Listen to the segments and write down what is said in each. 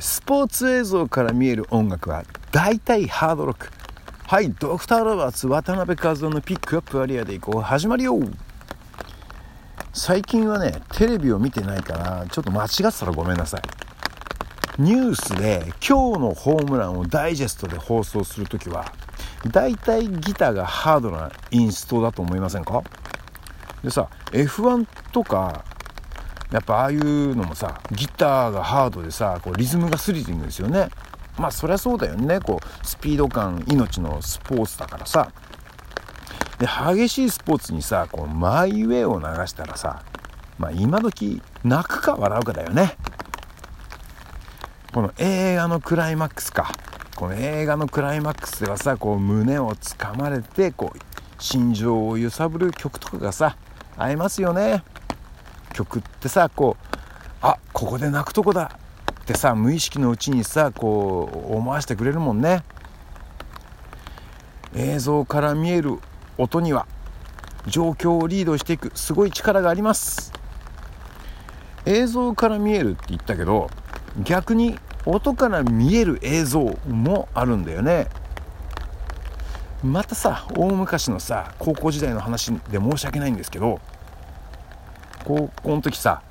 スポーツ映像から見える音楽は大体ハードロック。はいドクター・ロバーツ渡辺和夫のピックアップアリアでいこう。始まるよ。最近はねテレビを見てないからちょっと間違ってたらごめんなさい。ニュースで今日のホームランをダイジェストで放送するときは大体ギターがハードなインストだと思いませんか？でさ F1 とかやっぱああいうのもさギターがハードでさこうリズムがスリリングですよね。まあそりゃそうだよね。こうスピード感命のスポーツだからさ。で激しいスポーツにさこうマイウェイを流したらさまあ今時泣くか笑うかだよね。この映画のクライマックスか。この映画のクライマックスではさこう胸をつかまれてこう心情を揺さぶる曲とかがさ合いますよね。曲ってさこうあここで泣くとこだってさ無意識のうちにさこう思わせてくれるもんね。映像から見える音には状況をリードしていくすごい力があります。映像から見えるって言ったけど逆に音から見える映像もあるんだよね。またさ大昔のさ高校時代の話で申し訳ないんですけど高校の時さ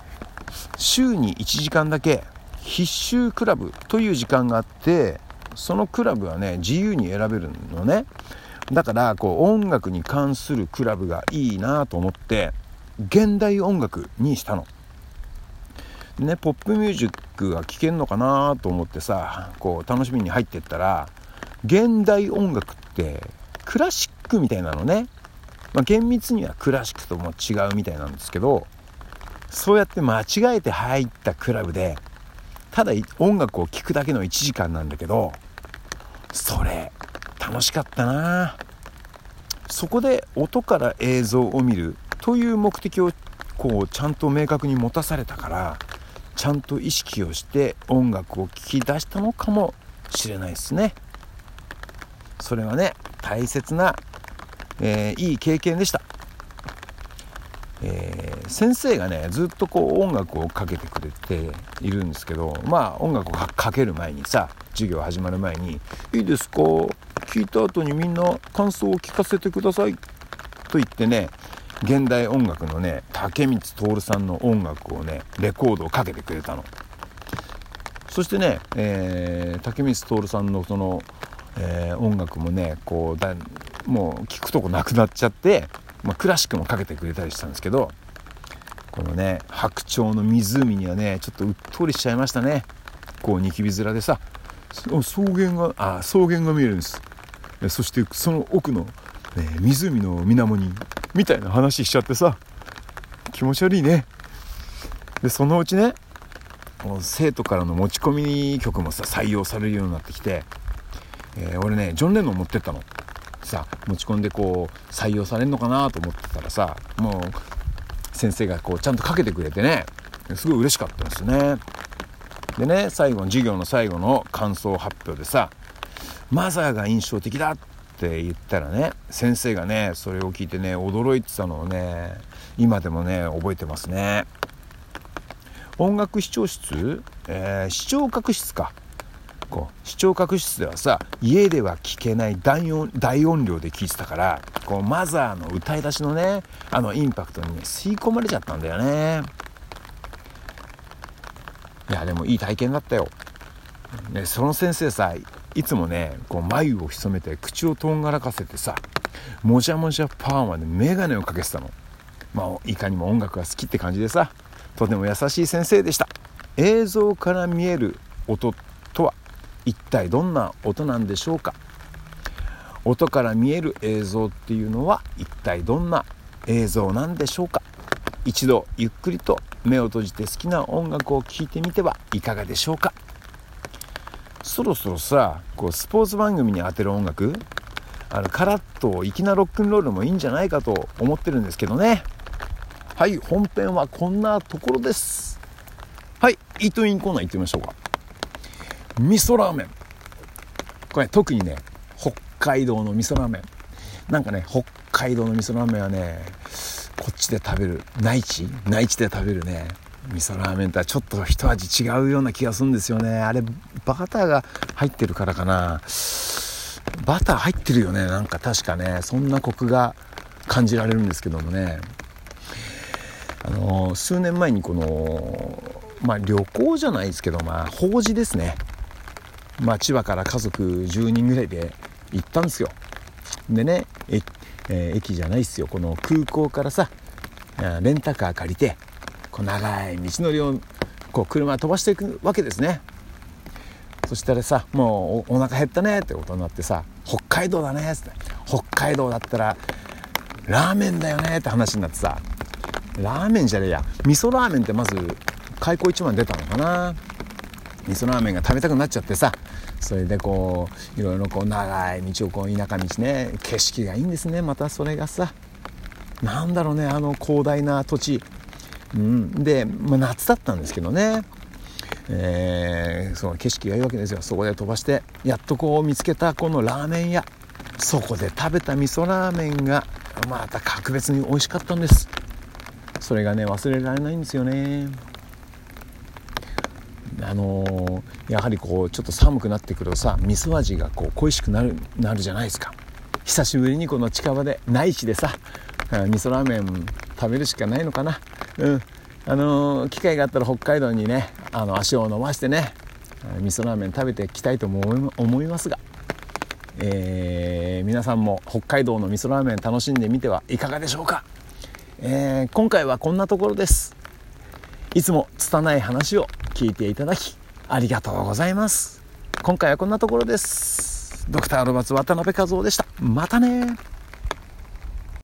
週に1時間だけ必修クラブという時間があってそのクラブはね自由に選べるのねだからこう音楽に関するクラブがいいなと思って現代音楽にしたの。ね、ポップミュージックが聴けんのかなと思ってさこう楽しみに入ってったら現代音楽ってクラシックみたいなのね、まあ、厳密にはクラシックとも違うみたいなんですけどそうやって間違えて入ったクラブでただ音楽を聴くだけの1時間なんだけどそれ楽しかったな。そこで音から映像を見るという目的をこうちゃんと明確に持たされたからちゃんと意識をして音楽を聴き出したのかもしれないですね。それはね大切な、えー、いい経験でした、えー、先生がねずっとこう音楽をかけてくれているんですけどまあ音楽をかける前にさ授業始まる前に「いいですか？聞いた後にみんな感想を聞かせてください」と言ってね現代音楽のね竹光徹さんの音楽をねレコードをかけてくれたの。そしてね、えー、竹光徹さんのその、えー、音楽もねこうだもう聞くとこなくなっちゃって、まあ、クラシックもかけてくれたりしたんですけどこのね白鳥の湖にはねちょっとうっとりしちゃいましたね。こうニキビ面でさ。草原があ草原が見えるんです。そしてその奥の、ね、湖の水面にみたいな話しちゃってさ。気持ち悪いね。でそのうちね生徒からの持ち込み曲もさ採用されるようになってきて、えー、俺ねジョン・レノン持ってったの。さ持ち込んでこう採用されるのかなと思ってたらさもう先生がこうちゃんとかけてくれてね。すごい嬉しかったですね。でね最後の授業の最後の感想発表でさマザーが印象的だって言ったらね先生がねそれを聞いてね驚いてたのをね今でもね覚えてますね。音楽視聴室、えー、視聴覚室か。こう視聴覚室ではさ家では聞けない大音大音量で聞いてたからこうマザーの歌い出しのねあのインパクトにね吸い込まれちゃったんだよね。いやでもいい体験だったよ、ね、その先生さいつもねこう眉を潜めて口をとんがらかせてさもじゃもじゃパーマで眼鏡をかけてたの。まあいかにも音楽が好きって感じでさとても優しい先生でした。映像から見える音とは一体どんな音なんでしょうか。音から見える映像っていうのは一体どんな映像なんでしょうか？一度ゆっくりと目を閉じて好きな音楽を聴いてみてはいかがでしょうか？そろそろさこうスポーツ番組に当てる音楽あのカラッと粋なロックンロールもいいんじゃないかと思ってるんですけどね。はい本編はこんなところです。はいイートインコーナー行ってみましょうか。味噌ラーメン。これ特にね海道の味噌ラーメン。なんかね北海道の味噌ラーメンはねこっちで食べる内地？内地で食べるね味噌ラーメンとはちょっと一味違うような気がするんですよね。あれバターが入ってるからかな。バター入ってるよねなんか。確かねそんなコクが感じられるんですけどもね。あの数年前にこのまあ旅行じゃないですけどまあ法事ですね。まあ千葉から家族10人ぐらいで行ったんですよ。でねえ、えー、駅じゃないっすよ。この空港からさレンタカー借りてこう長い道のりをこう車飛ばしていくわけですね。そしたらさもうお腹減ったねってことになってさ北海道だねって北海道だったらラーメンだよねって話になってさラーメンじゃねえや味噌ラーメンってまず開口一番出たのかな。味噌ラーメンが食べたくなっちゃってさそれでこういろいろこう長い道をこう田舎道ね景色がいいんですねまたそれがさ。なんだろうねあの広大な土地、うん、で、まあ、夏だったんですけどね。えー、その景色がいいわけですよ。そこで飛ばしてやっとこう見つけたこのラーメン屋。そこで食べた味噌ラーメンがまた格別に美味しかったんです。それがね忘れられないんですよね。あのー、やはりこうちょっと寒くなってくるとさ味噌味がこう恋しくなるなるじゃないですか。久しぶりにこの近場で内地でさ味噌ラーメン食べるしかないのかな。うん。あのー、機会があったら北海道にねあの足を伸ばしてね味噌ラーメン食べていきたいと思いますが、えー、皆さんも北海道の味噌ラーメン楽しんでみてはいかがでしょうか、えー、今回はこんなところです。いつも拙い話を聞いていただきありがとうございます。今回はこんなところです。ドクターロバツ渡辺和夫でした。またね